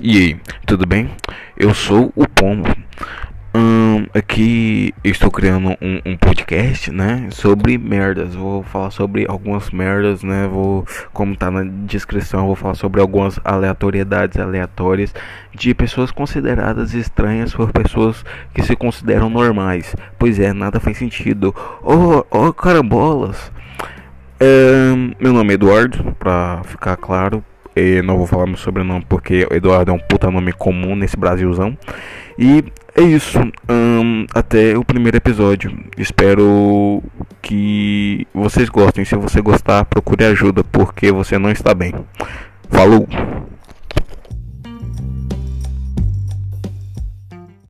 E aí, tudo bem? Eu sou o Pombo. Hum, aqui estou criando um, um, podcast, né? Sobre merdas. Vou falar sobre algumas merdas, né? Vou, como tá na descrição, vou falar sobre algumas aleatoriedades aleatórias de pessoas consideradas estranhas por pessoas que se consideram normais. Pois é, nada faz sentido. Oh, oh carambolas! É, meu nome é Eduardo, pra ficar claro. E não vou falar meu sobrenome porque Eduardo é um puta nome comum nesse Brasilzão. E é isso. Até o primeiro episódio. Espero que vocês gostem. Se você gostar, procure ajuda porque você não está bem. Falou!